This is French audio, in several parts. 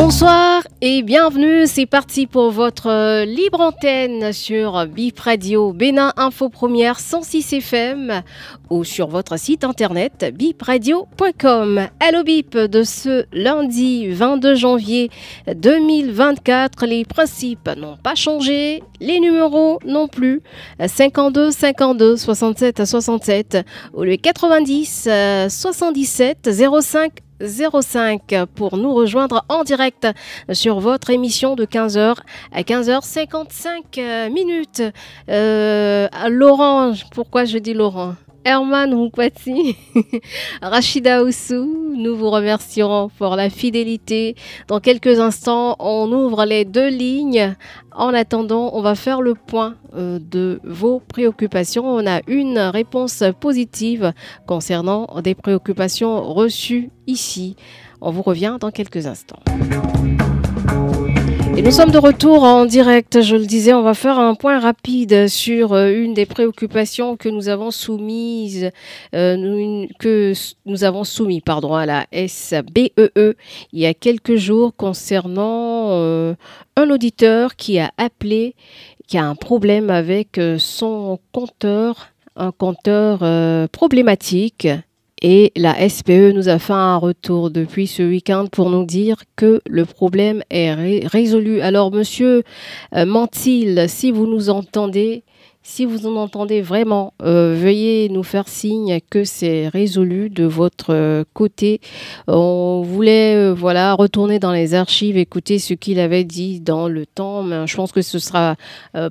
Bonsoir et bienvenue, c'est parti pour votre euh, libre antenne sur Bip Radio Bénin Info Première 106 FM ou sur votre site internet bipradio.com. Hello Bip de ce lundi 22 janvier 2024, les principes n'ont pas changé, les numéros non plus. 52 52 67 67 ou le 90 77 05 05 pour nous rejoindre en direct sur votre émission de 15h à 15h55 minutes. Euh, Laurent, pourquoi je dis Laurent? Herman Moukwati, Rachida Oussou, nous vous remercions pour la fidélité. Dans quelques instants, on ouvre les deux lignes. En attendant, on va faire le point euh, de vos préoccupations. On a une réponse positive concernant des préoccupations reçues ici. On vous revient dans quelques instants. Et nous sommes de retour en direct. Je le disais, on va faire un point rapide sur euh, une des préoccupations que nous avons soumises, euh, que nous avons soumis, pardon, à la SBEE e il y a quelques jours concernant euh, un auditeur qui a appelé, qui a un problème avec son compteur, un compteur problématique et la SPE nous a fait un retour depuis ce week-end pour nous dire que le problème est résolu. Alors, monsieur euh, Mantil, si vous nous entendez, si vous en entendez vraiment, euh, veuillez nous faire signe que c'est résolu de votre euh, côté. On voulait voilà retourner dans les archives, écouter ce qu'il avait dit dans le temps, mais je pense que ce sera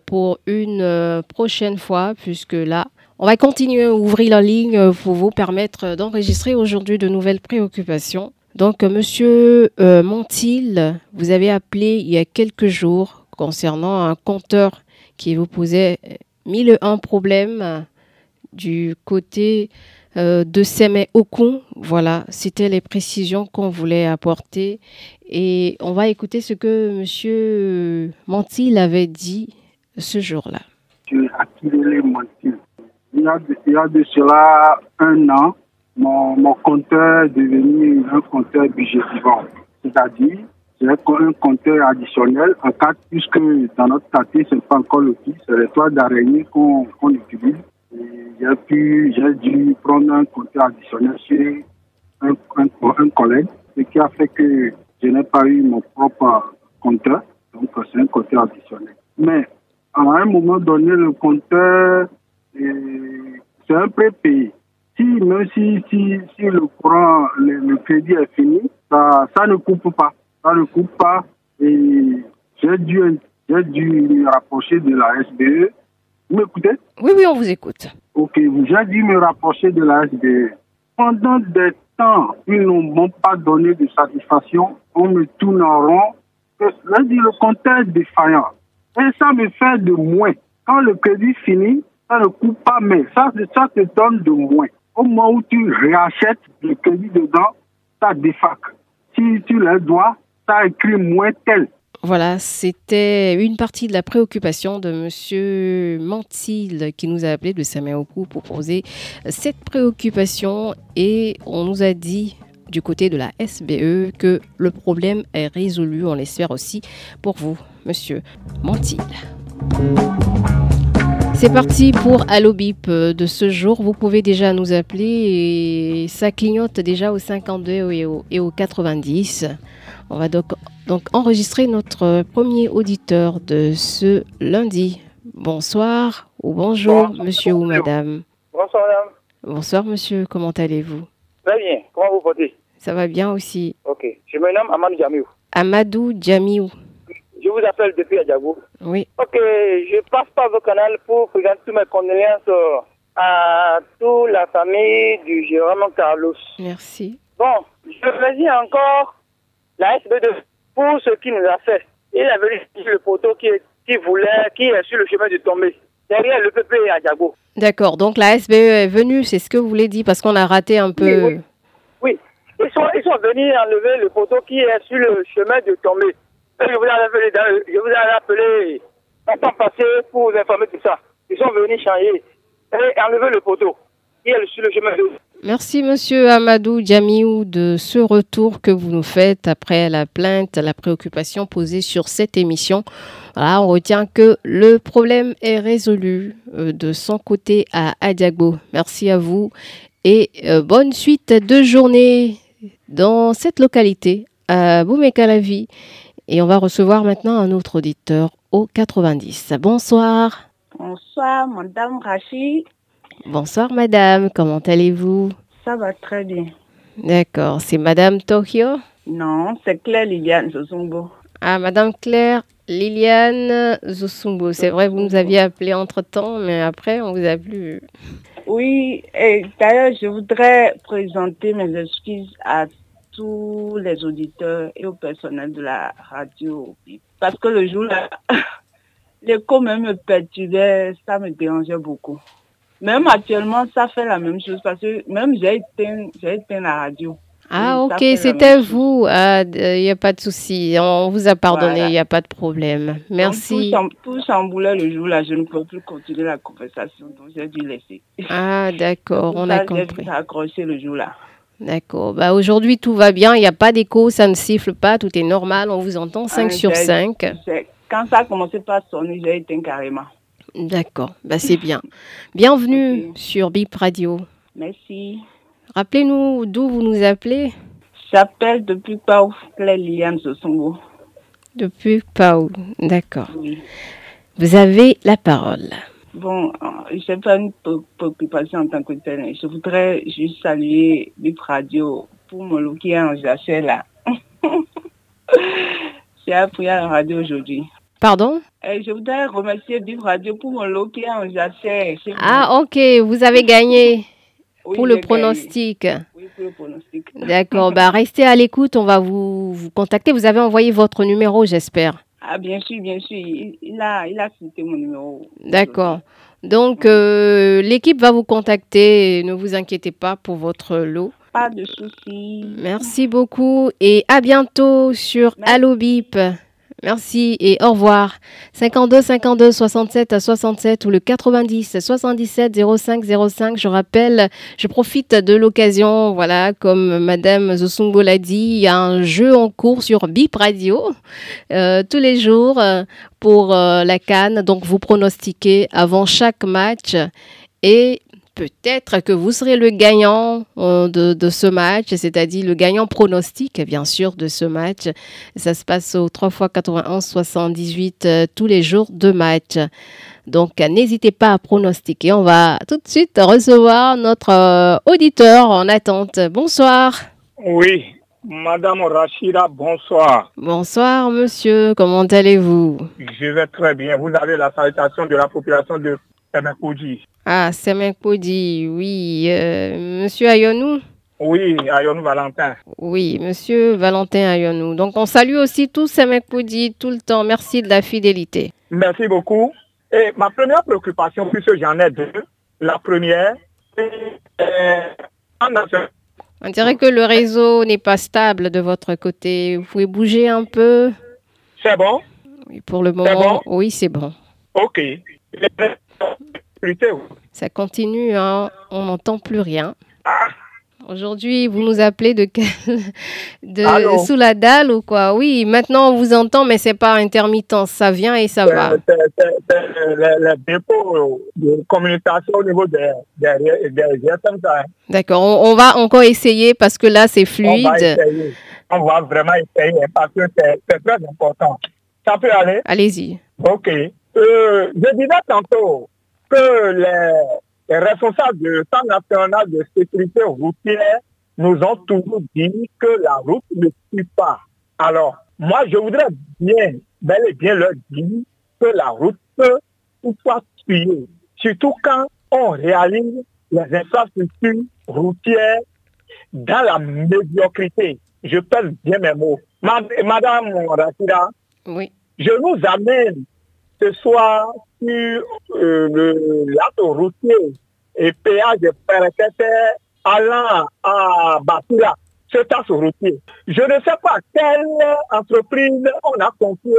pour une prochaine fois, puisque là, on va continuer à ouvrir la ligne pour vous permettre d'enregistrer aujourd'hui de nouvelles préoccupations. Donc, Monsieur euh, Montil, vous avez appelé il y a quelques jours concernant un compteur qui vous posait mille un problèmes du côté euh, de Semé Okun. Voilà, c'était les précisions qu'on voulait apporter. Et on va écouter ce que Monsieur Montil avait dit ce jour-là. Il y, a il y a de cela un an, mon, compteur est devenu un compteur budgétivant. C'est-à-dire, j'ai un compteur additionnel en cas, puisque dans notre quartier, ce n'est pas encore le l'outil, c'est les d'araignée qu'on utilise. J'ai dû prendre un compteur additionnel chez un, collègue, ce qui a fait que je n'ai pas eu mon propre compteur. Donc, c'est un compteur additionnel. Mais, à un moment donné, le compteur c'est un prépayé. Si, même si, si, si le courant, le, crédit est fini, ça, ça ne coupe pas. Ça ne coupe pas. Et j'ai dû, j'ai dû me rapprocher de la SBE. Vous m'écoutez? Oui, oui, on vous écoute. Ok, j'ai dû me rapprocher de la SBE. Pendant des temps, ils ne m'ont pas donné de satisfaction. On me tourne en rond. Là, dit le compteur est défaillant. Et ça me fait de moins. Quand le crédit finit, ça ne coupe pas, mais ça, ça te donne de moins. Au moment où tu réachètes le crédit dedans, ça défac. Si tu le dois, ça écrit moins tel. Voilà, c'était une partie de la préoccupation de Monsieur Mantil qui nous a appelé de Saméoku pour poser cette préoccupation et on nous a dit du côté de la SBE que le problème est résolu. On l'espère aussi pour vous, Monsieur Mantil. C'est parti pour Allo Bip de ce jour. Vous pouvez déjà nous appeler et ça clignote déjà au 52 et au, et au 90. On va donc, donc enregistrer notre premier auditeur de ce lundi. Bonsoir ou bonjour, monsieur ou madame. Bonsoir, madame. Bonsoir, monsieur. Comment allez-vous? Très bien. Comment vous portez? Ça va bien aussi. Ok. Je me nomme Amadou Djamiou. Amadou Djamiou. Je vous appelle depuis Adjabou. Oui. Ok, je passe par votre canal pour présenter toutes mes condoléances à toute la famille du Jérôme Carlos. Merci. Bon, je remercie encore la SB2 pour ce qu'il nous a fait. Il a venu le poteau qui, qui voulait, qui est sur le chemin de tomber. Derrière le PP à D'accord, donc la SBE est venue, c'est ce que vous voulez dire, parce qu'on a raté un peu. Oui, Ils sont, ils sont venus enlever le poteau qui est sur le chemin de tomber. Je vous ai appelé, je vous ai en temps passé pour vous informer de ça. Ils sont venus changer et enlever le poteau qui est sur le chemin de Merci, monsieur Amadou Djamiou, de ce retour que vous nous faites après la plainte, la préoccupation posée sur cette émission. Voilà, on retient que le problème est résolu euh, de son côté à Adiago. Merci à vous et euh, bonne suite de journée dans cette localité, à Boumekalavi. Et on va recevoir maintenant un autre auditeur au 90. Bonsoir. Bonsoir, madame Rachid. Bonsoir, madame. Comment allez-vous? Ça va très bien. D'accord. C'est madame Tokyo? Non, c'est Claire Liliane Zosumbo. Ah, madame Claire Liliane Zosumbo. C'est vrai, vous nous aviez appelé entre-temps, mais après, on vous a plus. Oui, et d'ailleurs, je voudrais présenter mes excuses à tous les auditeurs et au personnel de la radio. Parce que le jour-là, l'écho même me perturbait, ça me dérangeait beaucoup. Même actuellement, ça fait la même chose parce que même j'ai éteint, j'ai éteint la radio. Ah, ok, c'était vous. Il n'y a pas de souci. On vous a pardonné, il Voilà. n'y a pas de problème. Merci. tout, cham- tout chamboulait le jour-là, je ne peux plus continuer la conversation, donc j'ai dû laisser. Ah, d'accord, on ça, a J'ai compris. dû accrocher le jour-là. D'accord. Bah, Aujourd'hui, tout va bien. Il n'y a pas d'écho, ça ne siffle pas, tout est normal. On vous entend 5 Ah, sur j'ai- 5. C'est- Quand ça a commencé par sonner, j'ai éteint carrément. D'accord, bah, c'est bien. Bienvenue sur Bip Radio. Merci. Rappelez-nous d'où vous nous appelez J'appelle depuis Pau, Liliane Sosongo. depuis Pau. D'accord. Oui. Vous avez la parole. Bon, euh, j'ai pas une pré- préoccupation en tant que telle. Je voudrais juste saluer Bip Radio pour mon look qui est en jachère là. j'ai appris à la radio aujourd'hui. Pardon? Et je voudrais remercier Bip Radio pour mon lot qui est en vous. Ah, ok, vous avez gagné Oui, pour le pronostic. Oui, pour le pronostic. D'accord, bah, restez à l'écoute, on va vous, vous contacter. Vous avez envoyé votre numéro, j'espère. Ah, bien sûr, bien sûr. Il, a, il a cité mon numéro. D'accord. Donc, euh, l'équipe va vous contacter. Ne vous inquiétez pas pour votre lot. Pas de soucis. Merci beaucoup et à bientôt sur Merci. Allo Bip. Merci et au revoir. 52 52 67 à 67 ou le 90 77 05 05. Je rappelle, je profite de l'occasion, voilà, comme Madame Zosungo l'a dit, il y a un jeu en cours sur Bip Radio euh, tous les jours euh, pour euh, la Cannes. Donc vous pronostiquez avant chaque match et peut-être que vous serez le gagnant euh, de, de ce match, c'est-à-dire le gagnant pronostic, bien sûr, de ce match. Ça se passe au 3 x 91 78 euh, tous les jours de match. Donc, n'hésitez pas à pronostiquer. On va tout de suite recevoir notre euh, auditeur en attente. Bonsoir. Oui, Madame Rachida, bonsoir. Bonsoir, monsieur. Comment allez-vous? Je vais très bien. Vous avez la salutation de la population de Ah, Semenkodi, oui. Euh, monsieur Ayonou? Oui, Ayon Valentin. Oui, monsieur Valentin Ayonou. Donc, on salue aussi tous Semenkodi tout le temps. Merci de la fidélité. Merci beaucoup. Et ma première préoccupation, puisque j'en ai deux, la première, c'est euh, en On dirait que le réseau n'est pas stable de votre côté. Vous pouvez bouger un peu? C'est bon? Oui, pour le moment, bon? oui, c'est bon. Ok. Ça continue, hein. on n'entend plus rien. Aujourd'hui, vous nous appelez de, de Allô sous la dalle ou quoi? Oui, maintenant on vous entend, mais c'est pas intermittent. Ça vient et ça va. c'est- le, dépôt de communication au niveau des, ça, hein. D'accord, on, on va encore essayer parce que là c'est On va fluide. essayer. On va vraiment essayer parce que c'est très important. Ça peut aller? Allez-y. Ok. Euh, je disais tantôt que les, les responsables du Centre national de sécurité routière nous ont toujours dit que la route ne suit pas. Alors, moi, je voudrais bien, bel et bien leur dire que la route peut toutefois suivre, surtout quand on réalise les infrastructures routières dans la médiocrité. Je pèse bien mes mots. Ma- Madame Rachida, Oui. je nous amène ce soir sur euh, l'axe routier et péage Perekete allant à Batula. ce taxe routier. Je ne sais pas quelle entreprise on a confié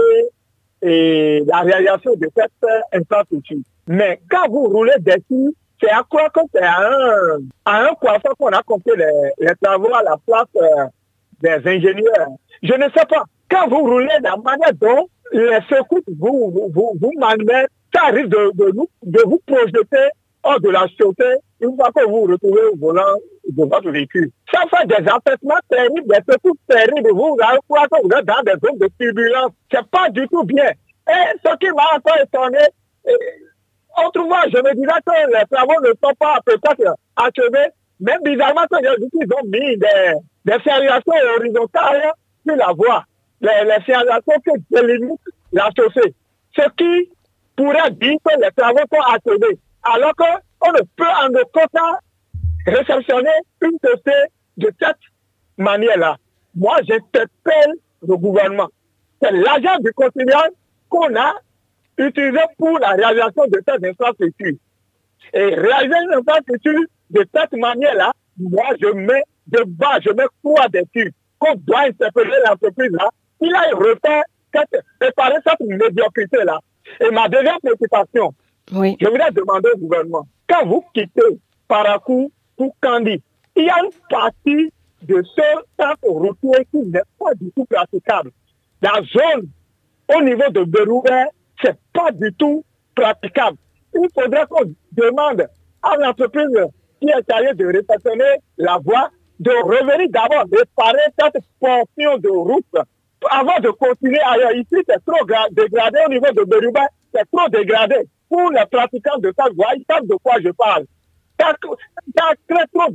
et la réalisation de cette infrastructure. Mais quand vous roulez dessus, c'est à quoi c'est à un, à un qu'on a confié les, travaux à la place euh, des ingénieurs. Je ne sais pas. Quand vous roulez la manière dont les secousses vous, vous, vous, ça arrive de, de, vous, projeter hors de la chaussée une fois que vous vous retrouvez au volant de votre véhicule. Ça fait des affectements terribles, des secousses terribles. Vous allez vous êtes dans des zones de turbulence. C'est pas du tout bien. Et ce qui m'a encore étonné, autrefois, je me disais que les travaux ne sont pas peut-être achevés, mais bizarrement, ils ont mis des, des horizontales sur la voie, les, les qui délimitent la chaussée. Ce qui pourrait dire que les travaux sont achevés, alors qu'on ne peut en aucun cas réceptionner une chaussée de cette manière-là. Moi, j'interpelle le gouvernement. C'est l'agent du quotidien qu'on a utilisé pour la réalisation de cette infrastructure. Et réaliser une infrastructure de cette manière-là, moi, je mets de bas, je mets quoi dessus? Qu'on doit interpeller l'entreprise-là. Il a refait cette, médiocrité-là. Et ma deuxième préoccupation, oui. je voudrais demander au gouvernement, quand vous quittez Paracou pour Candy, il y a une partie de ce centre routier qui n'est pas du tout praticable. La zone au niveau de Berouet, c'est pas du tout praticable. Il faudrait qu'on demande à l'entreprise qui est allée de réceptionner la voie de revenir d'abord réparer cette portion de route avant de continuer ailleurs. Ici, c'est trop dégradé au niveau de Berouet, c'est trop dégradé. Pour les pratiquants de voie, ils savent de quoi je parle. Il y a très trop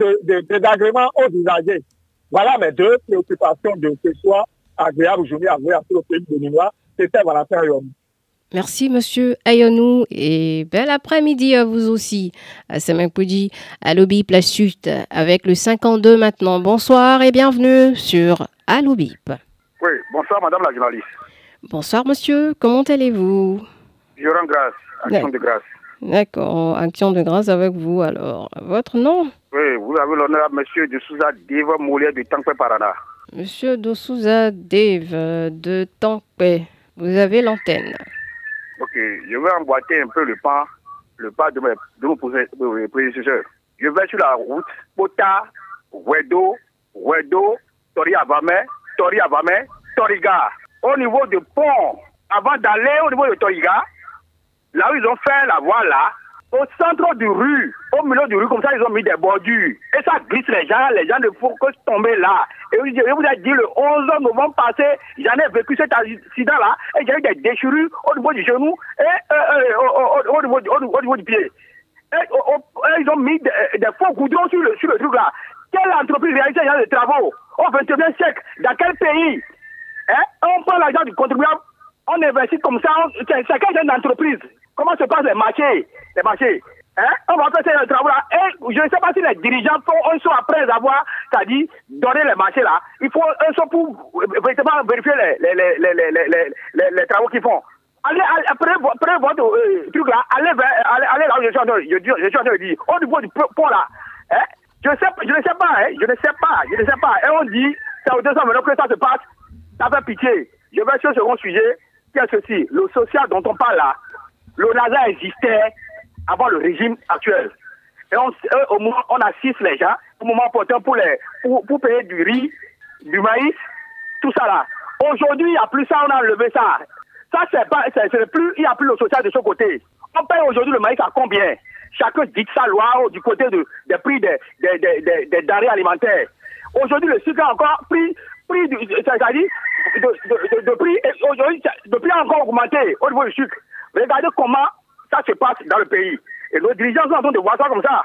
désagréments aux usagers. Voilà mes deux préoccupations de ce soir agréable aujourd'hui à voir sur le pays de Ninois. C'était Valentin Ayonou. Merci, monsieur Ayonou, et bel après-midi à vous aussi. À Semampudi, à Lobby Place Sud, avec le 52 maintenant. Bonsoir et bienvenue sur Alobip. Oui, bonsoir, madame la journaliste. Bonsoir, monsieur. Comment allez-vous? Je rends grâce. Action de grâce. D'accord, action de grâce avec vous alors. Votre nom? Oui, vous avez l'honneur, monsieur de Souza Deva Moulier de Tankwe Parana. Monsieur de Souza Dave de Tankwe, vous avez l'antenne. Ok, je vais emboîter un peu le pas, le pas de mes, de mes prédécesseurs. Je vais sur la route, Pota, Wedo, Wedo, Tori Tori Avame, Toriga. Au niveau du pont, avant d'aller au niveau de Toriga, là où ils ont fait la voie là, au centre du rue, au milieu du rue, comme ça, ils ont mis des bordures. Et ça glisse les gens, les gens ne font que tomber là. Et je vous ai dit, le 11 novembre passé, j'en ai vécu cet accident-là, et j'ai eu des déchirures au niveau du genou et au, niveau, au, niveau, du pied. Et, ils ont mis des, faux goudrons sur le, sur le truc là. Quelle entreprise réalise ce genre de travaux? Au 21e siècle Dans quel pays hein? On prend l'argent du contribuable, on investit comme ça, c'est quelle entreprise Comment se passent les marchés? Les marchés Hein? On va faire ces travaux-là. Et je ne sais pas si les dirigeants font un saut après avoir, c'est-à-dire donner les marchés là. Il faut un saut pour véritablement vérifier les, les, les, les, travaux qu'ils font. Allez, après, après votre euh, truc là, allez, allez, allez là où je suis en train de dire, au niveau du pont là, hein? Je, sais, je ne sais pas, hein? je ne sais pas, je ne sais pas. Et on dit, c'est au 200 maintenant que ça se passe, ça fait pitié. Je vais sur ce second sujet, qui est ceci, le social dont on parle là, le NASA existait avant le régime actuel. Et on, au moins, on assiste les gens, au moment opportun pour, les, pour, pour payer du riz, du maïs, tout ça là. Aujourd'hui, il n'y a plus ça, on a enlevé ça. Ça, c'est pas, c'est plus, il n'y a plus le social de ce côté. On paye aujourd'hui le maïs à combien? Chacun dit sa loi du côté de, des prix des, des, des, des, denrées alimentaires. Aujourd'hui, le sucre a encore pris, prix c'est-à-dire, de, de, prix, aujourd'hui, le a encore augmenté au niveau du sucre. Regardez comment ça se passe dans le pays. Et nos dirigeants sont en train de voir ça comme ça.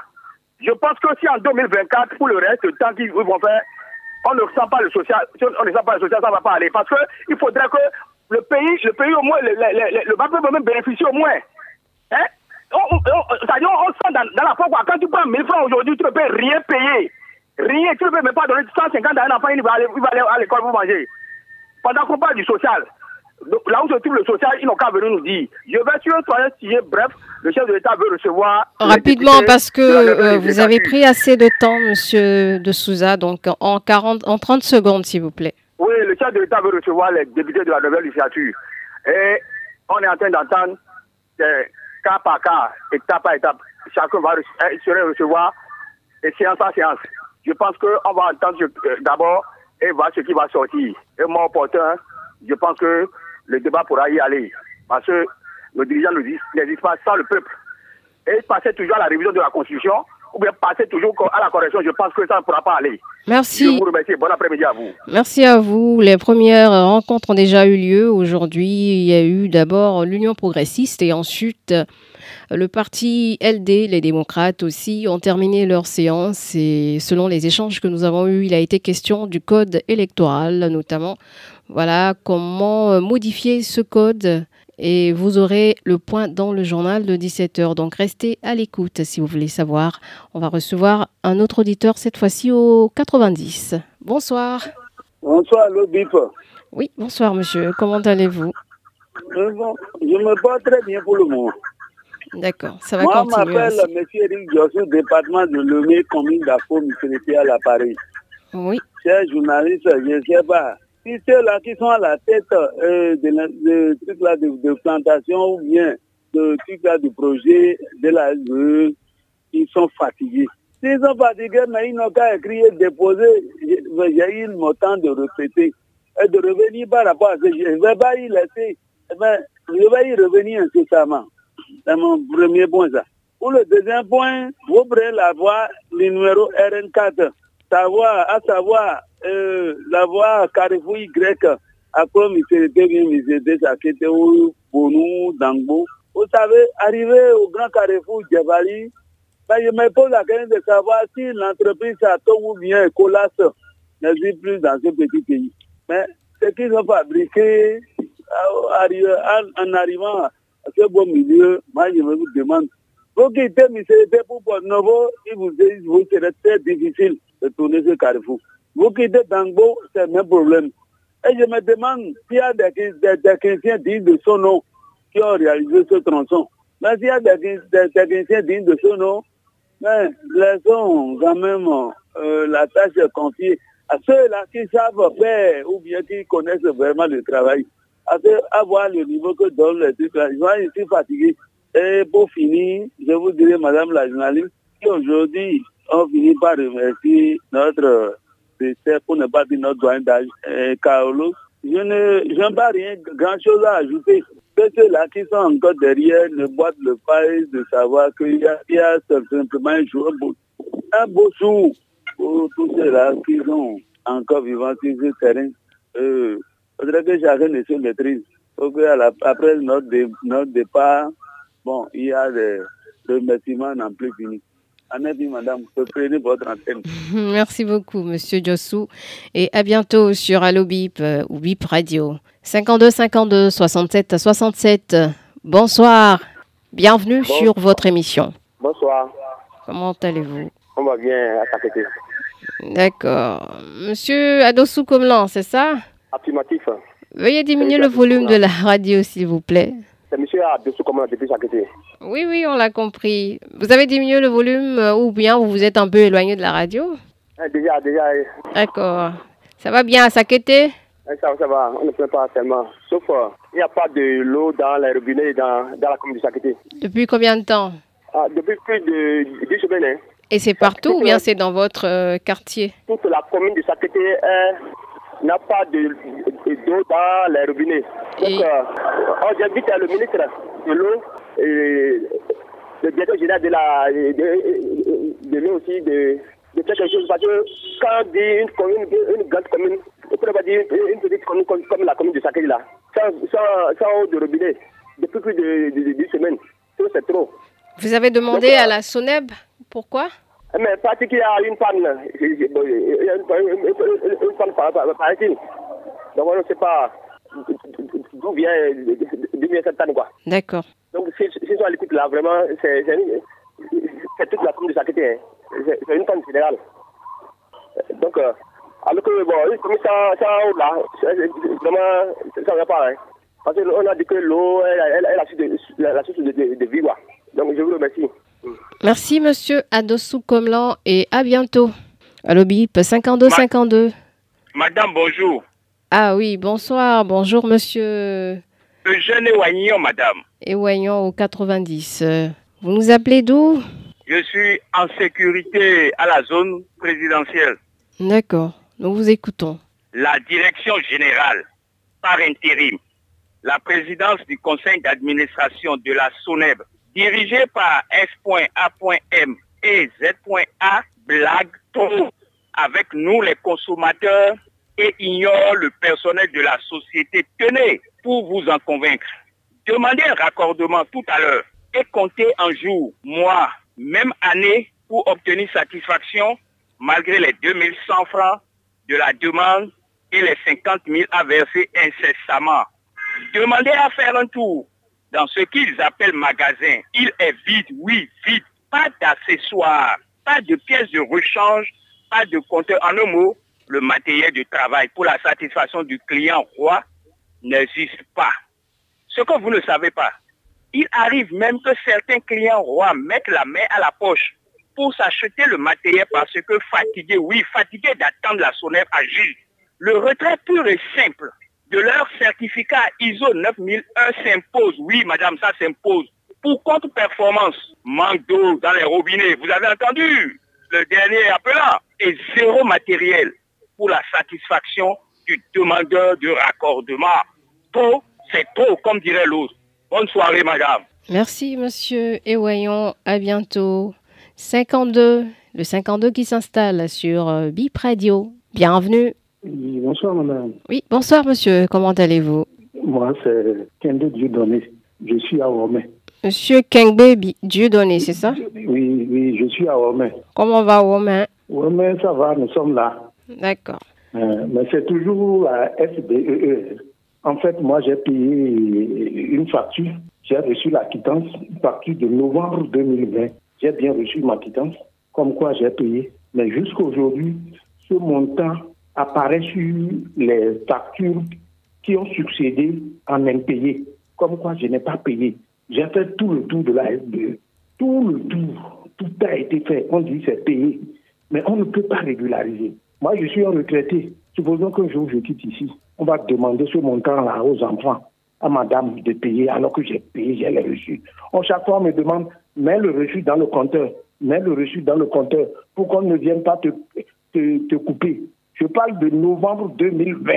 Je pense que si en 2024, pour le reste, le temps qu'ils vont faire, on ne sent pas le social, on ne sent pas le social, ça ne va pas aller. Parce qu'il faudrait que le pays, le pays au moins, le, le, le, peut même bénéficier au moins. Hein? C'est-à-dire, on, sent dans, la foi, quand tu prends 1000 francs aujourd'hui, tu ne peux rien payer. Rien, tu ne peux même pas donner 150 à un enfant, il va aller, il va aller à l'école pour manger. Pendant qu'on parle du social. Là où se trouve le social, ils n'ont qu'à venir nous dire. Je vais sur un toilette signé, bref, le chef de l'État veut recevoir. Rapidement, parce que euh, vous avez pris assez de temps, monsieur de Souza, donc en, 40, en 30 secondes, s'il vous plaît. Oui, le chef de l'État veut recevoir les députés de la nouvelle législature. Et on est en train d'entendre cas par cas, étape par étape. Chacun va recevoir et séance par séance. Je pense qu'on va entendre euh, d'abord et voir ce qui va sortir. Et moi, opportun, je pense que le débat pourra y aller. Parce que nos dirigeants n'existent pas sans le peuple. Et passer toujours à la révision de la Constitution, ou bien passer toujours à la correction, je pense que ça ne pourra pas aller. Merci. Je vous remercie. Bon après-midi à vous. Merci à vous. Les premières rencontres ont déjà eu lieu. Aujourd'hui, il y a eu d'abord l'Union progressiste et ensuite le parti LD, les démocrates aussi, ont terminé leur séance et selon les échanges que nous avons eus, il a été question du code électoral, notamment. Voilà comment modifier ce code et vous aurez le point dans le journal de 17h. Donc restez à l'écoute si vous voulez savoir. On va recevoir un autre auditeur cette fois-ci au 90. Bonsoir. Bonsoir, le bip. Oui, bonsoir monsieur. Comment allez-vous? Je me porte très bien pour le moment. D'accord, ça va Moi, continuer. Moi, m'appelle M. Eric Jossou, département de Lemay, commune d'Afro, municipalité à Paris. Oui. Cher journaliste, je ne sais pas. Ceux-là qui sont à la tête euh, de, là de, de, plantation ou bien de truc là du projet de la SE, ils sont fatigués. S'ils sont fatigués, mais ils n'ont qu'à écrire, déposer, j'ai eu le temps de répéter et de revenir par rapport à ce je ne vais pas y laisser, mais je vais y revenir incessamment. C'est mon premier point, ça. Pour le deuxième point, vous prenez la voie, le numéro RN4, savoir, à savoir euh, la voie Carrefour Y, quoi Misérété vient Misérété, Sakete ou Bonou, Dangbo. Vous savez, arriver au grand Carrefour Djabali, ben, je me pose la question de savoir si l'entreprise Sato ou bien Colas n'existe plus dans ce petit pays. Mais ce qu'ils ont fabriqué en, en arrivant à ce beau milieu, moi je me demande, vous quittez Misérété pour Porto Novo, il vous, il vous serait très difficile de tourner ce carrefour. Vous quittez Dangbo, c'est le même problème. Et je me demande s'il y a des, techniciens dignes de son nom qui ont réalisé ce tronçon. Mais s'il y a des, techniciens dignes de son nom, laissons quand même euh, la tâche confiée à ceux-là qui savent faire ou bien qui connaissent vraiment le travail. À, à voir le niveau que donne les trucs là. Je suis fatigué. Et pour finir, je vous dirai, madame la journaliste, qu'aujourd'hui, on finit par remercier notre décès, pour ne pas dire notre doyen euh, Carolo. Je je pas rien, grand-chose à ajouter. Ceux-là qui sont encore derrière ne boîtent le paille de savoir qu'il y, y, a simplement un jour, un beau, un beau jour pour tous ceux-là qui sont encore vivants sur ce terrain. Euh, faudrait que chacun ne se maîtrise. Après notre départ, bon, il y a des remerciements n'en plus fini. Annette, madame, prenez votre antenne. Merci beaucoup, monsieur Jossou. Et à bientôt sur Allo Bip euh, ou Bip Radio. 52 52 67 67. Bonsoir. Bienvenue bon. sur votre émission. Bonsoir. Comment allez-vous? On va bien à. D'accord. Monsieur Adossou Komlan, c'est ça? Affirmatif. Veuillez diminuer le volume de la radio, s'il vous plaît. C'est monsieur Adossou Komlan depuis Takete. Oui, oui, on l'a compris. Vous avez diminué le volume euh, ou bien vous vous êtes un peu éloigné de la radio? Déjà, déjà. D'accord. Ça va bien à Sakété? Ça, ça va, on ne peut pas tellement. Sauf qu'il euh, n'y a pas de l'eau dans les robinets dans, dans la commune de Sakété. Depuis combien de temps? Ah, Depuis plus de 10 semaines. Hein. Et c'est partout ou bien c'est dans votre euh, quartier? Toute la commune de Sakété n'a pas d'eau dans les robinets. Donc, euh, j'invite le ministre de l'eau et le directeur général de la de, de, de l'eau aussi de, de faire quelque chose parce que quand on dit une commune, une grande commune, on ne peut pas dire une petite commune comme, comme la commune de Sakeli là, sans, sans, sans eau de robinet, depuis plus de, de, de 10 semaines. C'est trop. Vous avez demandé Donc, à la SONEB pourquoi? Mais parce qu'il y a une panne, il y a une, panne par, ici. Donc on ne sait pas d'où vient, vient cette panne quoi. D'accord. Donc si, si à l'écoute là, vraiment, c'est toute la commune de Sakété. Hein. C'est une panne générale. Donc, euh, alors que bon, comme ça, ça là, vraiment, ça ne va pas. Hein. Parce qu'on a dit que l'eau, elle, elle, elle a su de, la, la source de, de, de vie. quoi. Donc je vous remercie. Merci, monsieur Adossou Komlan, et à bientôt. Allô, bip 5252. Madame, bonjour. Ah oui, bonsoir. Bonjour, monsieur Eugène Ewaignon, madame. Ewaignon au 90. Euh, Vous nous appelez d'où? Je suis en sécurité à la zone présidentielle. D'accord, nous vous écoutons. La direction générale, par intérim, la présidence du conseil d'administration de la SONEB, dirigée par S.A.M et Z.A, blague trop avec nous les consommateurs et ignore le personnel de la société. Tenez, pour vous en convaincre, demandez un raccordement tout à l'heure et comptez un jour, mois, même année pour obtenir satisfaction malgré les 2100 francs de la demande et les 50 000 à verser incessamment. Demandez à faire un tour dans ce qu'ils appellent magasin. Il est vide, oui, vide. Pas d'accessoires, pas de pièces de rechange, pas de compteur. En un mot, le matériel de travail pour la satisfaction du client roi n'existe pas. Ce que vous ne savez pas, il arrive même que certains clients rois mettent la main à la poche pour s'acheter le matériel parce que fatigués, oui, fatigués d'attendre la sonnette agile. Le retrait pur et simple de leur certificat ISO 9001 s'impose. Oui, madame, ça s'impose. Pour contre-performance, manque d'eau dans les robinets, vous avez entendu le dernier appelant, et zéro matériel pour la satisfaction du demandeur de raccordement. Trop, c'est trop, comme dirait l'autre. Bonne soirée, madame. Merci, monsieur Ewayon. À bientôt. 52, le 52 qui s'installe sur euh, Bip Radio. Bienvenue. Oui, bonsoir, madame. Oui, bonsoir, monsieur. Comment allez-vous? Moi, c'est Kende Dieudonné. Je suis à Romais. Monsieur Kengbe Dieudonné, c'est ça? Oui, oui, je suis à Romais. Comment va Romain Romais, ça va, nous sommes là. D'accord. Euh, mais c'est toujours la SBEE. En fait, moi, j'ai payé une facture. J'ai reçu la quittance, une facture de novembre 2020. J'ai bien reçu ma quittance, comme quoi j'ai payé. Mais jusqu'à aujourd'hui, ce montant apparaît sur les factures qui ont succédé en impayé. Comme quoi je n'ai pas payé. J'ai fait tout le tour de la SBE. Tout le tour. Tout a été fait. On dit c'est payé. Mais on ne peut pas régulariser. Moi, je suis un retraité. Supposons qu'un jour je quitte ici. On va demander ce montant-là aux enfants, à madame de payer alors que j'ai payé, j'ai les reçus. On, chaque fois, on me demande, mets le reçu dans le compteur. Mets le reçu dans le compteur pour qu'on ne vienne pas te, te, te couper. Je parle de novembre 2020.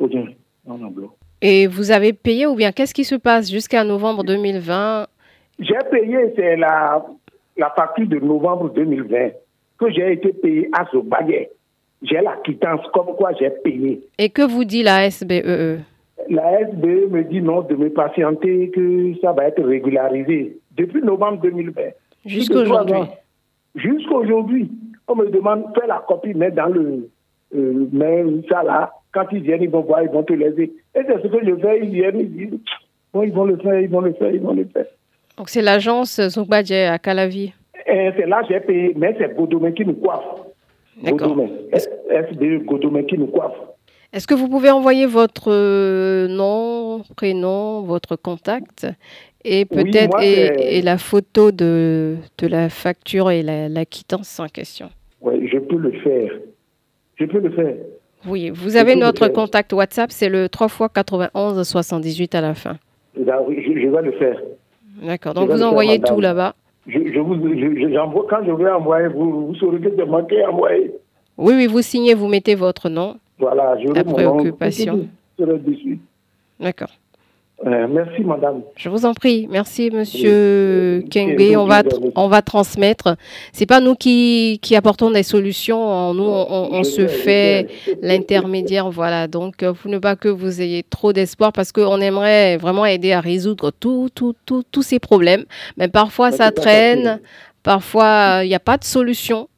Oh, tiens, non, non, blanc. Et vous avez payé ou bien qu'est-ce qui se passe jusqu'à novembre 2020 J'ai payé, c'est la, la facture de novembre 2020 que j'ai été payé à ce baguette. J'ai la quittance comme quoi j'ai payé. Et que vous dit la E SBEE La SBE me dit non de me patienter, que ça va être régularisé depuis novembre 2020. Jusqu'à aujourd'hui. Jusqu'à aujourd'hui. On me demande, fais la copie, mets dans le. Euh, mets ça là. Quand ils viennent, ils vont voir, ils vont te laisser. Et c'est ce que je fais, ils viennent, ils disent, bon, ils vont le faire, ils vont le faire, ils vont le faire. Donc c'est l'agence Zogbadje à Calavi. Et c'est là j'ai payé, mais c'est Godomé qui nous coiffe. D'accord. SBE qui nous coiffe. Est-ce que vous pouvez envoyer votre euh, nom, prénom, votre contact et peut-être et la photo de, de la facture et la, la quittance en question? Oui, je peux le faire. Je peux le faire. Oui, vous avez notre contact WhatsApp, c'est le 3 x 91 78 à la fin. Là, oui, je, je vais le faire. D'accord. Donc vous faire, envoyez tout là-bas. Je, je vous, je- quand je vais envoyer, vous, vous saurez que de manquer à envoyer. Oui, oui, vous signez, vous mettez votre nom. Voilà, je La préoccupation. D'accord. Euh, merci, madame. Je vous en prie. Merci, monsieur Oui. Kengbe. On va, on va transmettre. C'est pas nous qui, qui apportons des solutions. Nous, on, on- on Je se fait l'intermédiaire. Voilà. Donc, euh, vous ne pas que vous ayez trop d'espoir parce qu'on aimerait vraiment aider à résoudre tout, tout, tout- tous ces problèmes. Mais parfois, ça traîne. Parfois, il n'y a pas de solution.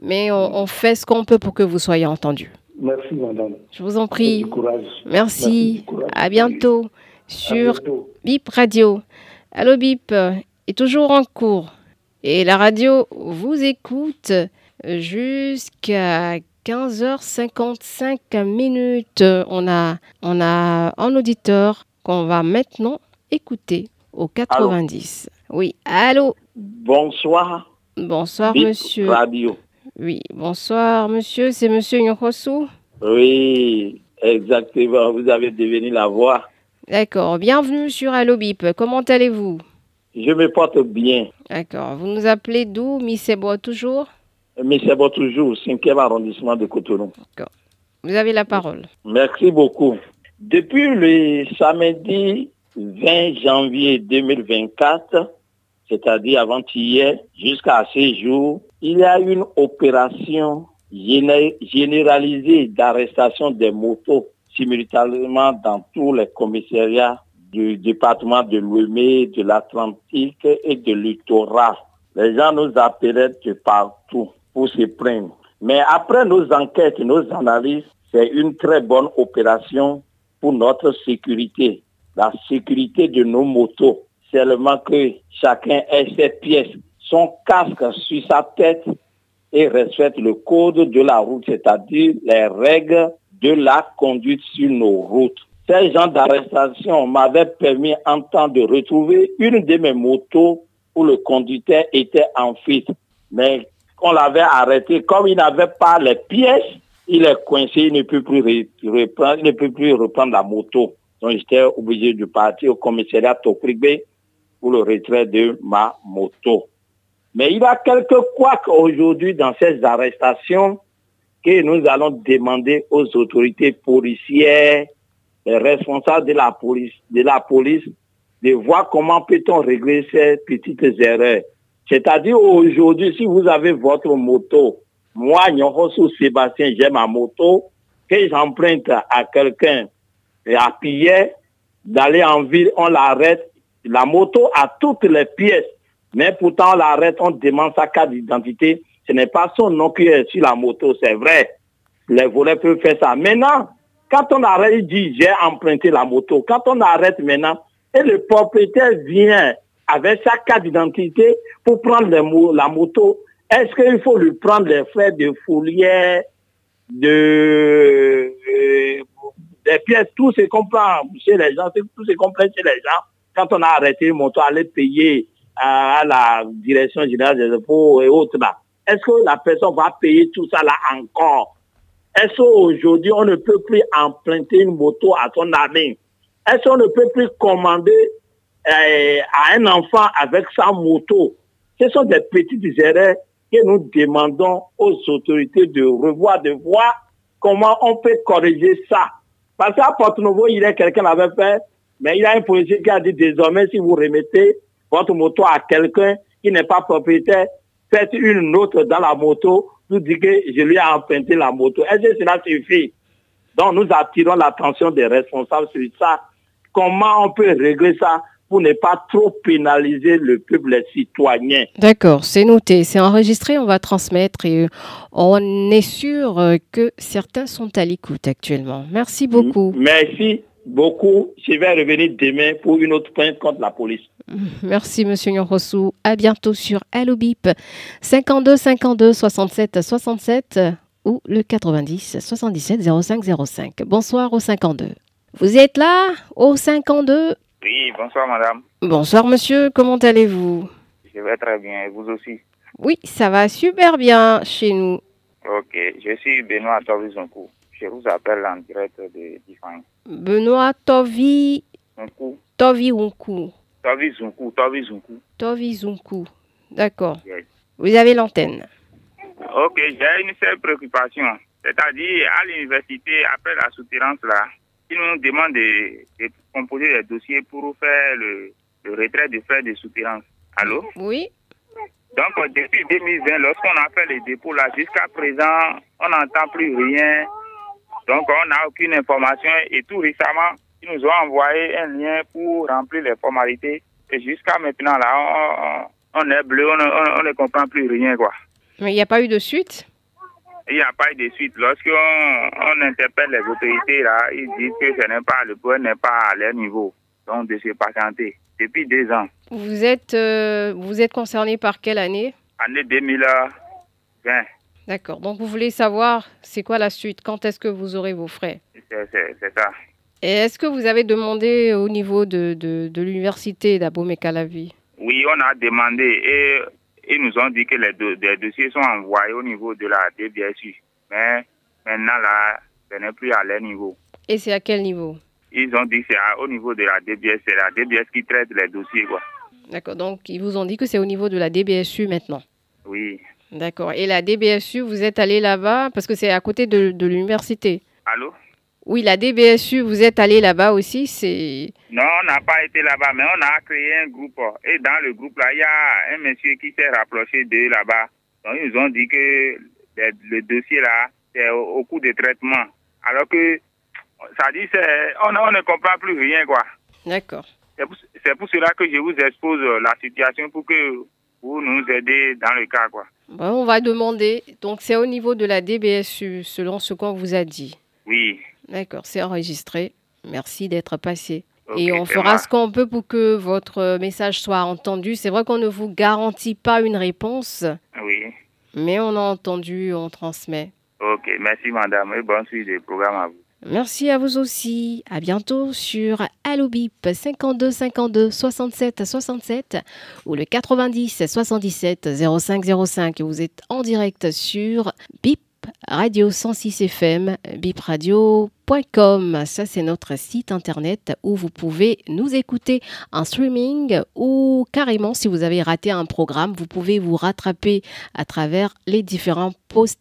Mais on, on fait ce qu'on peut pour que vous soyez entendus. Merci, madame. Je vous en prie. Merci. À bientôt sur. Bip Radio. Allô Bip est toujours en cours et la radio vous écoute jusqu'à 15h55 minutes. On a, on a un auditeur qu'on va maintenant écouter au 90. Oui, allô Bonsoir. Bonsoir, Bip monsieur. Radio. Oui, bonsoir, monsieur. C'est monsieur Nyokosu? Oui, exactement. Vous avez devenu la voix. D'accord. Bienvenue sur Allo Bip. Comment allez-vous? Je me porte bien. D'accord. Vous nous appelez d'où Missebo toujours? Bon toujours, 5e arrondissement de Cotonou. Vous avez la parole. Merci beaucoup. Depuis le samedi 20 janvier 2024, c'est-à-dire avant-hier, jusqu'à ce jour, il y a une opération géné- généralisée d'arrestation des motos simultanément dans tous les commissariats du département de l'Ouémé, de l'Atlantique et de littoral. Les gens nous appelaient de partout pour se plaindre. Mais après nos enquêtes, nos analyses, c'est une très bonne opération pour notre sécurité, la sécurité de nos motos. Seulement que chacun ait ses pièces, son casque sur sa tête et respecte le code de la route, c'est-à-dire les règles de la conduite sur nos routes. Ces gens d'arrestation m'avaient permis en temps de retrouver une de mes motos où le conducteur était en fuite. Mais on l'avait arrêté. Comme il n'avait pas les pièces, il est coincé, il ne peut plus re- reprendre, ne plus reprendre la moto. Donc j'étais obligé de partir au commissariat Tokrigbe pour le retrait de ma moto. Mais il y a quelques couacs aujourd'hui dans ces arrestations que nous allons demander aux autorités policières, les responsables de la police, de voir comment peut-on régler ces petites erreurs. C'est-à-dire aujourd'hui, si vous avez votre moto, moi, Nyohosu Sébastien, j'ai ma moto, que j'emprunte à quelqu'un et à Pierre, d'aller en ville, on l'arrête. La moto a toutes les pièces, mais pourtant on l'arrête, on demande sa carte d'identité. Ce n'est pas son nom qui est sur la moto, c'est vrai. Les voleurs peuvent faire ça. Maintenant, quand on arrête, il dit j'ai emprunté la moto. Quand on arrête maintenant, et le propriétaire vient avec sa carte d'identité pour prendre la moto, est-ce qu'il faut lui prendre les frais de foulière, de euh, des pièces, tout ce qu'on prend chez les gens, tout ce qu'on prend chez les gens. Quand on a arrêté une moto, aller payer à la direction générale des impôts et autres là. Est-ce que la personne va payer tout ça là encore? Est-ce qu'aujourd'hui, on ne peut plus emprunter une moto à son ami? Est-ce qu'on ne peut plus commander euh, à un enfant avec sa moto? Ce sont des petites erreurs que nous demandons aux autorités de revoir, de voir comment on peut corriger ça. Parce qu'à Porto Novo, il y a quelqu'un qui l'avait fait, mais il y a un policier qui a dit désormais, si vous remettez votre moto à quelqu'un qui n'est pas propriétaire, faites une autre dans la moto, vous dites que je lui ai emprunté la moto. Est-ce que cela suffit? Donc nous attirons l'attention des responsables sur ça. Comment on peut régler ça pour ne pas trop pénaliser le peuple, les citoyens D'accord, c'est noté, c'est enregistré, on va transmettre et on est sûr que certains sont à l'écoute actuellement. Merci beaucoup. Merci beaucoup. Je vais revenir demain pour une autre plainte contre la police. Merci, Monsieur Nyorosu. À bientôt sur Allo Bip 52 52 67 67 ou le 90 77 05 05. Bonsoir au 52. Vous êtes là au 52 Oui, bonsoir madame. Bonsoir, monsieur. Comment allez-vous? Je vais très bien, et vous aussi? Oui, ça va super bien chez nous. Ok, je suis Benoît Tovizonkou. Je vous appelle en direct de Diffang. Benoît Tovi Zunkou, Tovi Unku. Tovizonkou, Tovizonkou. Tovi Zunku. D'accord. Yes. Vous avez l'antenne. Ok, j'ai une seule préoccupation. C'est-à-dire, à l'université, après la souterrance là, ils nous demandent de, de composer des dossiers pour faire le, le retrait des frais de souterrance. Allô? Oui. Donc, depuis 2020, lorsqu'on a fait les dépôts là, jusqu'à présent, on n'entend plus rien. Donc, on n'a aucune information. Et tout récemment, ils nous ont envoyé un lien pour remplir les formalités. Et jusqu'à maintenant, là, on, est bleu, on, on- on ne comprend plus rien, quoi. Mais il n'y a pas eu de suite? Il n'y a pas eu de suite. Lorsqu'on on interpelle les autorités, là, ils disent que ce n'est pas, le point n'est pas à leur niveau. Donc, de se patienter. Depuis deux ans, Vous êtes, euh, vous êtes concerné par quelle année? Année 2020. D'accord. Donc vous voulez savoir c'est quoi la suite? Quand est-ce que vous aurez vos frais? C'est ça. Et est-ce que vous avez demandé au niveau de, de, de l'université d'Abomey Calavi Oui, on a demandé et ils nous ont dit que les, do- les dossiers sont envoyés au niveau de la DBSU. Mais maintenant, là, ce n'est plus à leur niveau. Et c'est à quel niveau? Ils ont dit que c'est au niveau de la DBS. C'est la DBS qui traite les dossiers. D'accord, donc ils vous ont dit que c'est au niveau de la DBSU maintenant? Oui. D'accord. Et la DBSU, vous êtes allé là-bas parce que c'est à côté de, de l'université. Allô? Oui, la DBSU, vous êtes allé là-bas aussi, c'est... Non, on n'a pas été là-bas, mais on a créé un groupe. Et dans le groupe, là, il y a un monsieur qui s'est rapproché d'eux là-bas. Donc, ils nous ont dit que le, le dossier, là, c'est au, au cours de traitement. Alors que, ça dit, c'est, on, on ne comprend plus rien, quoi. D'accord. C'est pour, c'est pour cela que je vous expose la situation pour que vous nous aidez dans le cas, quoi. On va demander. Donc c'est au niveau de la DBSU, selon ce qu'on vous a dit. Oui. D'accord, c'est enregistré. Merci d'être passé. Et on fera ce qu'on peut pour que votre message soit entendu. C'est vrai qu'on ne vous garantit pas une réponse, Oui. mais on a entendu, on transmet. Ok, merci, madame. Et bonne suite du programme à vous. Merci à vous aussi. À bientôt sur Allo Bip 52 52 67 67 ou le 90 77 05 05. Vous êtes en direct sur Bip Radio 106 FM, bipradio.com. Ça, c'est notre site internet où vous pouvez nous écouter en streaming ou carrément, si vous avez raté un programme, vous pouvez vous rattraper à travers les différents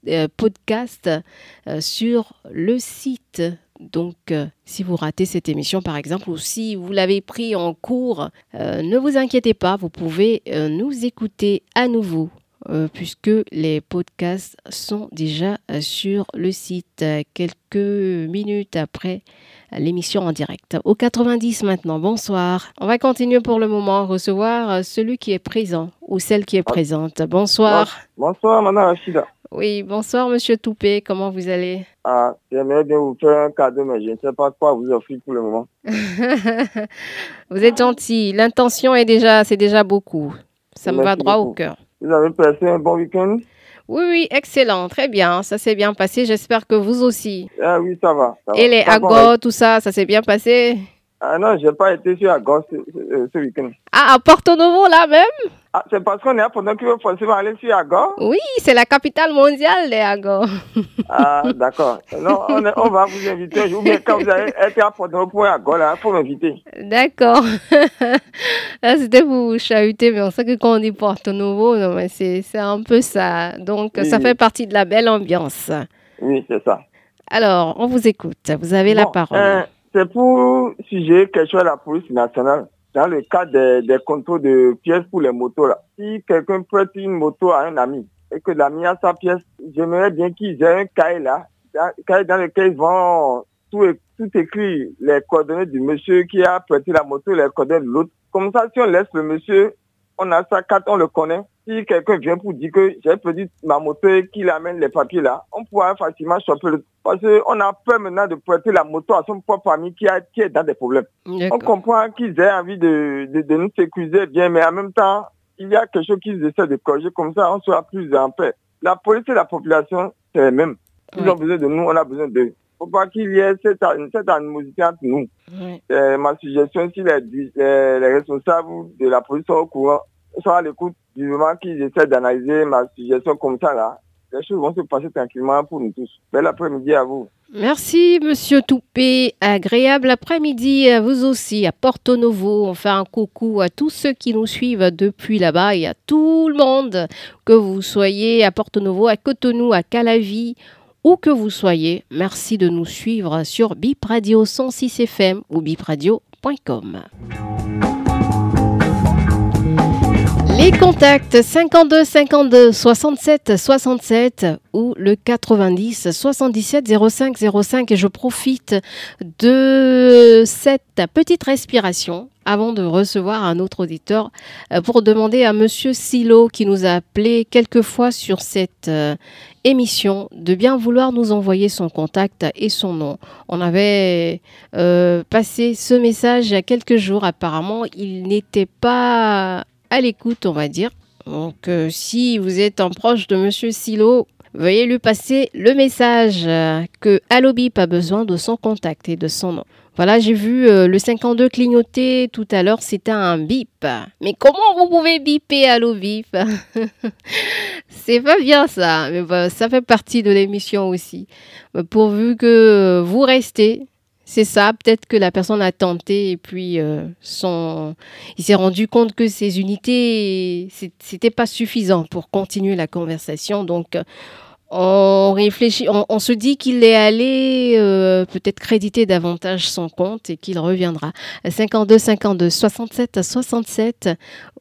euh, podcasts euh, sur le site. Donc, euh, si vous ratez cette émission, par exemple, ou si vous l'avez pris en cours, ne vous inquiétez pas, vous pouvez nous écouter à nouveau. Euh, puisque les podcasts sont déjà euh, sur le site quelques minutes après l'émission en direct. Au 90 maintenant, bonsoir. On va continuer pour le moment, recevoir euh, celui qui est présent ou celle qui est présente. Bonsoir. Bonsoir, Madame Rachida. Oui, bonsoir Monsieur Toupé, comment vous allez? Ah, j'aimerais bien vous faire un cadeau, mais je ne sais pas quoi vous offrir pour le moment. Vous êtes gentil. L'intention est déjà, c'est déjà beaucoup. Ça me va droit au cœur. Vous avez passé un bon week-end? Oui, oui, excellent, très bien. Ça s'est bien passé. J'espère que vous aussi. Ah oui, ça va. ça va. Et les ouais. tout ça, ça s'est bien passé? Ah non, j'ai pas été sur Agos ce, ce- ce week-end. Ah, à Porto Novo là même? Ah, c'est parce qu'on est à qu'il faut forcément aller sur Agos Oui, c'est la capitale mondiale des agos. Ah, d'accord. Non, on, va vous inviter un jour. Bien, quand vous allez être à Porto pour Agos, là, il faut m'inviter. D'accord. Là, c'était pour vous chahuter, mais on sait que quand on dit Porto Novo, c'est un peu ça. Donc, Oui, ça oui. fait partie de la belle ambiance. Oui, c'est ça. Alors, on vous écoute. Vous avez la parole. euh, c'est pour sujet question à la police nationale. Dans le cas des, contrôles de pièces pour les motos, là. Si quelqu'un prête une moto à un ami et que l'ami a sa pièce, j'aimerais bien qu'ils aient un cahier là, un cahier dans lequel ils vont tout, tout les coordonnées du monsieur qui a prêté la moto, les coordonnées de l'autre. Comme ça, si on laisse le monsieur, on a sa carte, on le connaît. Si quelqu'un vient pour dire que j'ai perdu ma moto et qu'il amène les papiers là, on pourra facilement choper le... Parce qu'on a peur maintenant de prêter la moto à son propre ami qui, a, qui est dans des problèmes. On comprend qu'ils aient envie de, de, de nous sécuriser bien, mais en même temps, il y a quelque chose qu'ils essaient de corriger. Comme ça, on sera plus en paix. La police et la population, c'est les mêmes. Ils ont besoin de nous, on a besoin d'eux. faut pas qu'il y ait cette, cette animosité entre nous. Euh, ma suggestion, si les, les, les responsables de la police sont au courant, sont à l'écoute du moment qu'ils essaient d'analyser ma suggestion comme ça, là, les choses vont se passer tranquillement pour nous tous. Bel après-midi à vous. Merci, Monsieur Toupé. Agréable après-midi à vous aussi, à Porto Novo. On fait un coucou à tous ceux qui nous suivent depuis là-bas et à tout le monde, que vous soyez à Porto Novo, à Cotonou, à Calavi, où que vous soyez. Merci de nous suivre sur Bip Radio 106 FM ou bipradio.com. Les contacts 52 52 67 67 ou le 90 77 05 05 et je profite de cette petite respiration avant de recevoir un autre auditeur euh, pour demander à monsieur Silo qui nous a appelé quelques fois sur cette euh, émission de bien vouloir nous envoyer son contact et son nom. On avait euh, passé ce message il y a quelques jours apparemment, il n'était pas à l'écoute, on va dire. Donc, euh, si vous êtes un proche de Monsieur Silo, Veuillez lui passer le message euh, que Allobip a besoin de son contact et de son nom. Voilà, j'ai vu euh, le 52 clignoter tout à l'heure, c'était un bip. Mais comment vous pouvez biper Allobip C'est pas bien ça, mais bah, ça fait partie de l'émission aussi. Bah, pourvu que vous restez, c'est ça, peut-être que la personne a tenté et puis euh, son... il s'est rendu compte que ces unités, c'était pas suffisant pour continuer la conversation. Donc, on réfléchit, on, se dit qu'il est allé euh, peut-être créditer davantage son compte et qu'il reviendra. 52 52 67 67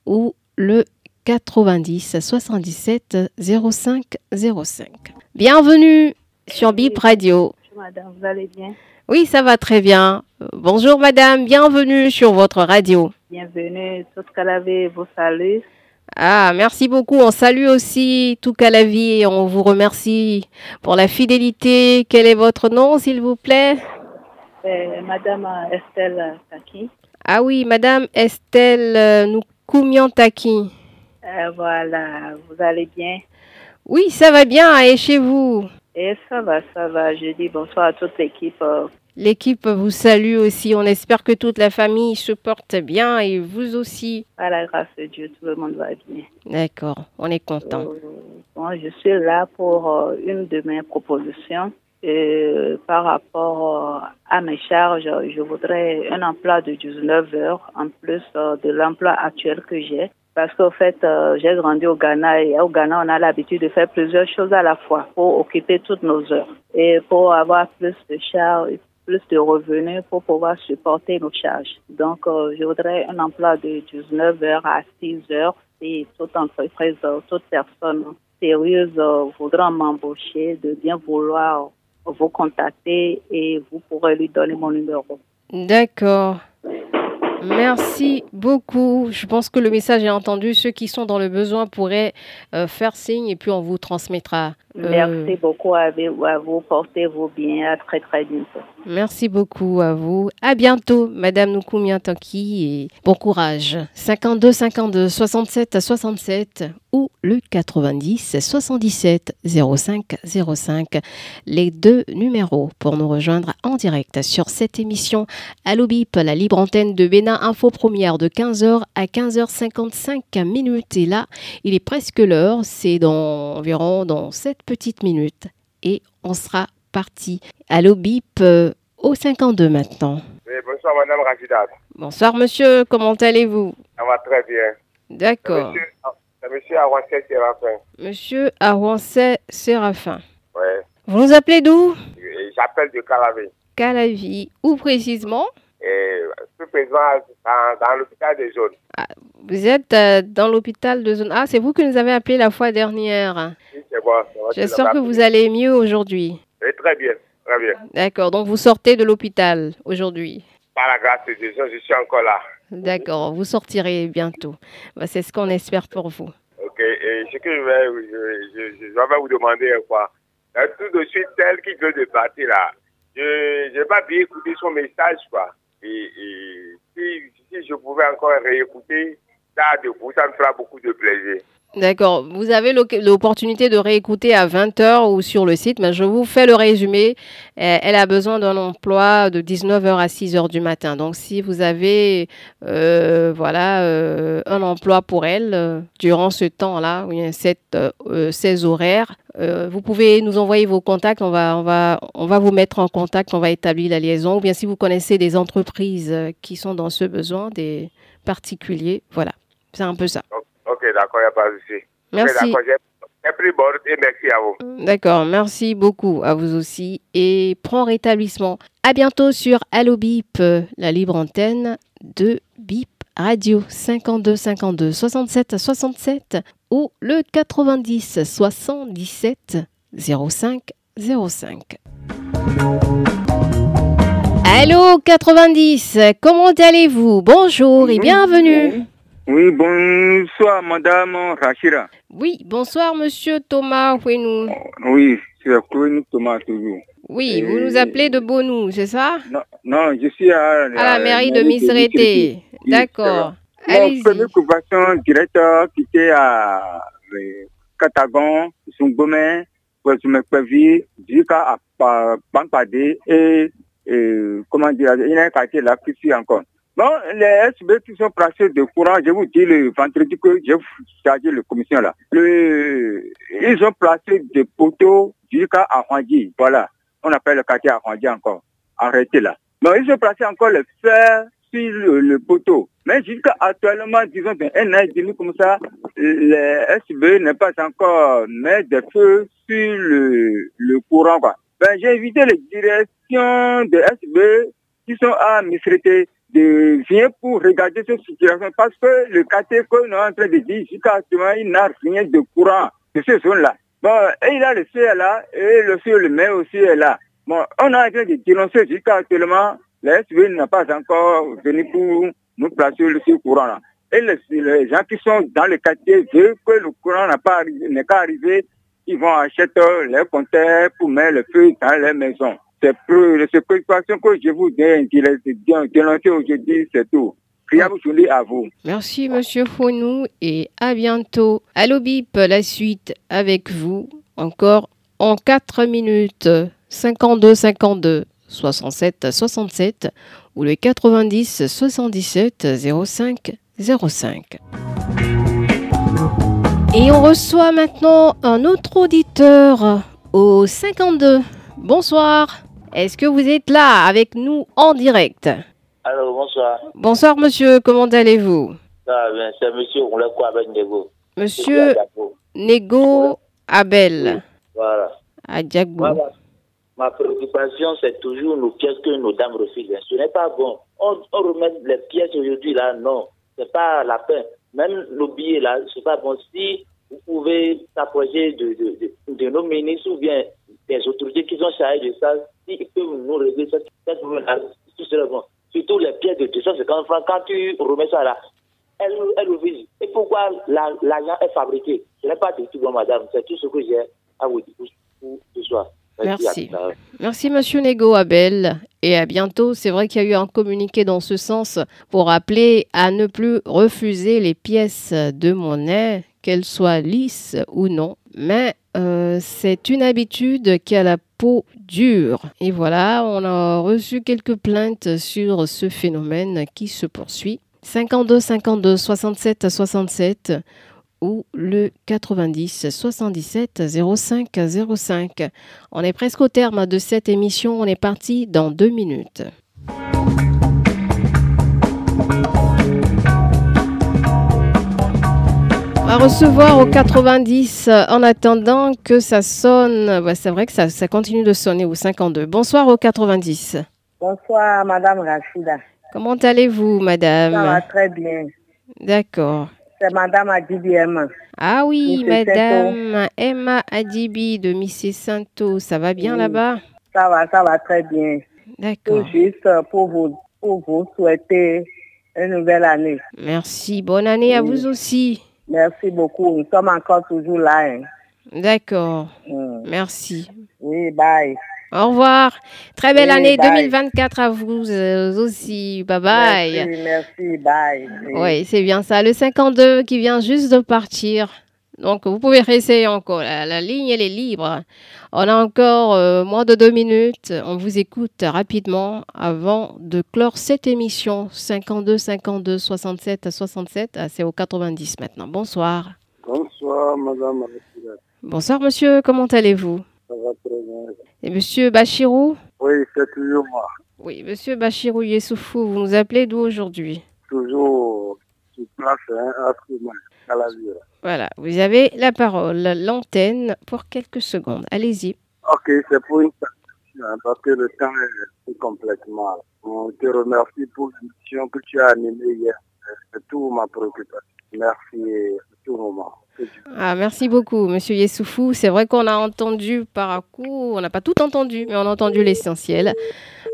ou le 90 77 05 05. Bienvenue sur Bip Radio. Madame, vous allez bien? Oui, ça va très bien. Bonjour madame, bienvenue sur votre radio. Bienvenue, tout Calavé vous salue. Ah, merci beaucoup. On salue aussi tout la vie et on vous remercie pour la fidélité. Quel est votre nom, s'il vous plaît? Euh, Madame Estelle Taki. Ah oui, Madame Estelle euh, Noukoumian-Taki. Euh, voilà, vous allez bien? Oui, ça va bien. Et chez vous? Et ça va, ça va. Je dis bonsoir à toute l'équipe L'équipe vous salue aussi. On espère que toute la famille se porte bien et vous aussi. À la grâce de Dieu, tout le monde va bien. D'accord, on est content. Euh, je suis là pour euh, une de mes propositions. Et par rapport euh, à mes charges, je voudrais un emploi de 19 heures en plus de l'emploi actuel que j'ai. Parce qu'au fait, j'ai grandi au Ghana et au Ghana, on a l'habitude de faire plusieurs choses à la fois pour occuper toutes nos heures. Et pour avoir plus de charges, plus de revenus pour pouvoir supporter nos charges. Donc, euh, je voudrais un emploi de 19 heures à 6 heures et toute entreprise, euh, toute personne sérieuse euh, voudra m'embaucher, de bien vouloir vous contacter et vous pourrez lui donner mon numéro. D'accord. Merci beaucoup. Je pense que le message est entendu. Ceux qui sont dans le besoin pourraient faire signe et puis on vous transmettra. Merci beaucoup à vous. Portez-vous bien. À très très bientôt. Merci beaucoup à vous. À bientôt, Madame Noukoumia et bon courage. 52 52 67 67 ou le 90 77 05 05. Les deux numéros pour nous rejoindre en direct sur cette émission Allo Bip, la libre antenne de Bénin Info Première de 15h à 15h55 minutes. Et là, il est presque l'heure. C'est dans environ dans 7 petites minutes. Et on sera parti. Allo Bip euh, au 52 maintenant. Oui, bonsoir Madame Rajidat. Bonsoir Monsieur, comment allez-vous? Ça va très bien. D'accord. Monsieur Arouancet Séraphin. Monsieur Arouancet Séraphin. Oui. Vous nous appelez d'où? J'appelle de Calavi. Calavi. Où précisément? Et, Plus précisément dans, dans l'hôpital de Zone. Ah, vous êtes euh, dans l'hôpital de Zone. Ah, c'est vous que nous avez appelé la fois dernière. Oui, c'est bon. J'espère que vous allez mieux aujourd'hui. Oui, très bien. Très bien. D'accord, donc vous sortez de l'hôpital aujourd'hui Par la grâce de Dieu, je suis encore là. D'accord, vous sortirez bientôt. Bah, c'est ce qu'on espère pour vous. Ok, et ce que je vais, je, je, vais vous demander quoi Tout de suite, celle qui veut de partir là, je n'ai pas bien écouté son message quoi. Et, si, si, je pouvais encore réécouter, ça, de vous, ça me fera beaucoup de plaisir. D'accord. Vous avez l'opportunité de réécouter à 20h ou sur le site, mais je vous fais le résumé. Euh, elle a besoin d'un emploi de 19h à 6h du matin. Donc, si vous avez euh, voilà, euh, un emploi pour elle durant ce temps-là, cette, ces horaires, vous pouvez nous envoyer vos contacts. On va, on, va, on va vous mettre en contact. On va établir la liaison. Ou bien si vous connaissez des entreprises qui sont dans ce besoin, des particuliers, voilà. C'est un peu ça. Ok, d'accord, il n'y a pas de souci. Merci. J'ai pris bord et merci à vous. D'accord, merci beaucoup à vous aussi et prends rétablissement. À bientôt sur Allo Bip, la libre antenne de Bip Radio 52 52 67 67 ou le 90 77 05 05. Allô 90, comment allez-vous? Bonjour et bienvenue. Oui, bonsoir, Madame Rachira. Oui, bonsoir, Monsieur Thomas Ouenou. Oui, c'est Thomas toujours. Oui, vous nous appelez de Bonou, c'est ça? Non, non, je suis à, la mairie de Misrété. D'accord. Mon première occupation directeur qui était à Catagon, Songomé, Kwesumekpevi jusqu'à Pampade et, et, comment dire, il y a un quartier là qui suit encore. Bon, les SB qui sont placés de courant, je vous dis le vendredi que j'ai chargé le commission là. Le, ils ont placé des poteaux jusqu'à Arrondi. Voilà. On appelle le quartier Arrondi encore. Arrêtez là. Donc, ils ont placé encore le fer sur le, poteau. Mais jusqu'à actuellement, disons, un an et demi comme ça, les SB n'est pas encore mis des feux sur le, courant. Ben, j'ai invité les directions de SB qui sont à Misrité de venir pour regarder cette situation parce que le quartier qu'on est en train de dire jusqu'à actuellement, il n'a rien de courant de ces zones-là. Bon, et il a le là et le ciel le maire aussi est là. Bon, on est en train de dénoncer jusqu'à actuellement, les SB n'a pas encore venu pour nous placer le courant là. Et les, gens qui sont dans le quartier veulent que le courant n'a pas n'est pas arrivé, ils vont acheter les compteurs pour mettre le feu dans les maisons. C'est ces préoccupations que je vous dénoncer aujourd'hui, c'est tout. À vous. Merci, Monsieur Founou, et à bientôt. Allo Bip, la suite avec vous, encore en 4 minutes. 52 52 67 67 ou le 90 77 05 05. Et on reçoit maintenant un autre auditeur au 52. Bonsoir. Est-ce que vous êtes là avec nous en direct Allô, bonsoir. Bonsoir monsieur, comment allez-vous Ça va bien, c'est monsieur Ouleko Abel Nego. Monsieur Nego Abel. Voilà. À. Voilà. Ma préoccupation, c'est toujours nos pièces que nos dames refusent. Ce n'est pas bon. On, on remet les pièces aujourd'hui là, non. C'est pas la peine. Même nos billets là, c'est pas bon. Si vous pouvez s'approcher de, de, de, de, nos ministres ou bien des autorités qui sont chargées de ça, s'ils peuvent nous régler cette, tout serait bon. Surtout les pièces de 250 francs, quand tu remets ça là, elle, elle refuse. Et pourquoi l'argent la, est fabriqué? Ce n'est pas du tout bon, madame. C'est tout ce que j'ai à vous dire pour ce soir. Merci. Merci, Monsieur Nego Abel. Et à bientôt. C'est vrai qu'il y a eu un communiqué dans ce sens pour appeler à ne plus refuser les pièces de monnaie, qu'elles soient lisses ou non. Mais euh, c'est une habitude qui a la peau dure. Et voilà, on a reçu quelques plaintes sur ce phénomène qui se poursuit. 52 52 67 67 ou le 90 77 05 05. On est presque au terme de cette émission. On est parti dans deux minutes. Va recevoir au 90 en attendant que ça sonne. Ouais, c'est vrai que ça, ça, continue de sonner au 52. Bonsoir au 90. Bonsoir, Madame Rachida. Comment allez-vous, Madame? Ça va très bien. D'accord. C'est Madame Adibi Emma. Ah oui, Madame Emma Adibi de Missy Santo. Ça va bien oui. là-bas? Ça va, ça va très bien. D'accord. Juste pour vous, pour vous souhaiter une nouvelle année. Merci. Bonne année oui. à vous aussi. Merci beaucoup. Nous sommes encore toujours là. Hein. D'accord. Mm. Merci. Oui, bye. Au revoir. Très belle oui, année bye. 2024 à vous euh, aussi. Bye bye. Merci, merci, bye. Oui, c'est bien ça. Le 52 qui vient juste de partir. Donc, vous pouvez réessayer encore. La, la, ligne, elle est libre. On a encore euh, moins de deux minutes. On vous écoute rapidement avant de clore cette émission. 52 52 67 67. Ah, c'est au 90 maintenant. Bonsoir. Bonsoir, madame. Bonsoir, monsieur. Comment allez-vous? Ça va très bien. Et monsieur Bachirou? Oui, c'est toujours moi. Oui, monsieur Bachirou Yessoufou, vous nous appelez d'où aujourd'hui? Toujours sur place, hein, à la vie. Voilà, vous avez la parole, l'antenne pour quelques secondes. Allez-y. Ok, c'est pour une hein, parce que le temps est complètement. On te remercie pour l'émission que tu as animée hier. C'est tout ma préoccupation. Merci à tout moment. Ah, merci beaucoup, Monsieur Yessoufou. C'est vrai qu'on a entendu par un coup, on n'a pas tout entendu, mais on a entendu l'essentiel.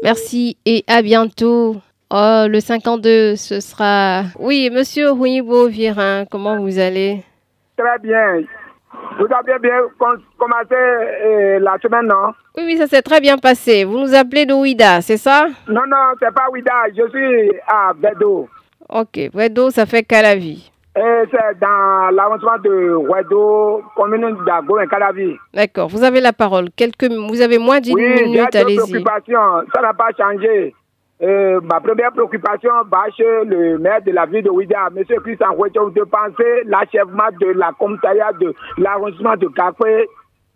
Merci et à bientôt. Oh, le 52, ce sera... Oui, Monsieur Huibo Virin, comment vous allez? Très bien. Vous avez bien commencé euh, la semaine, non? Oui, oui, ça s'est très bien passé. Vous nous appelez de Ouida, c'est ça? Non, non, c'est pas Ouida. Je suis à Vedo. Ok, Vedo, ça fait Calavi. Et c'est dans l'avancement de Ouedo, commune d'Ago et Calavi. D'accord, vous avez la parole. Quelques, vous avez moins d'une oui, minute, allez-y. allez-y. Ça n'a pas changé. Euh, ma première préoccupation va chez le maire de la ville de Ouida, M. Christian Ouedo, de penser l'achèvement de la commissariat de l'arrondissement de Café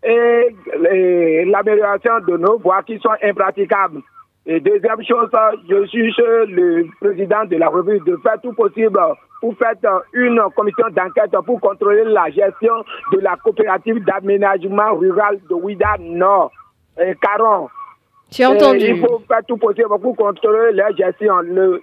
et, l'amélioration de nos voies qui sont impraticables. Et deuxième chose, je suis le président de la revue de faire tout possible pour faire une commission d'enquête pour contrôler la gestion de la coopérative d'aménagement rural de Ouida Nord, et Caron. J'ai entendu. Et il faut faire tout possible pour contrôler la gestion, le,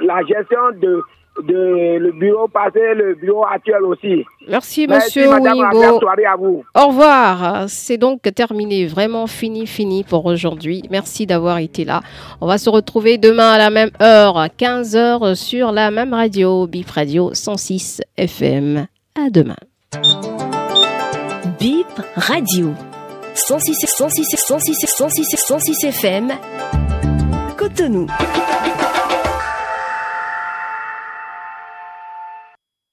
la gestion de, de le bureau passé, le bureau actuel aussi. Merci, monsieur Merci, madame, Ouimbo. agréable soirée à vous. Au revoir. C'est donc terminé, vraiment fini, fini pour aujourd'hui. Merci d'avoir été là. On va se retrouver demain à la même heure, à 15h sur la même radio, Bip Radio 106 FM. À demain. Bip Radio 106 106 106 106 106 FM Cotonou.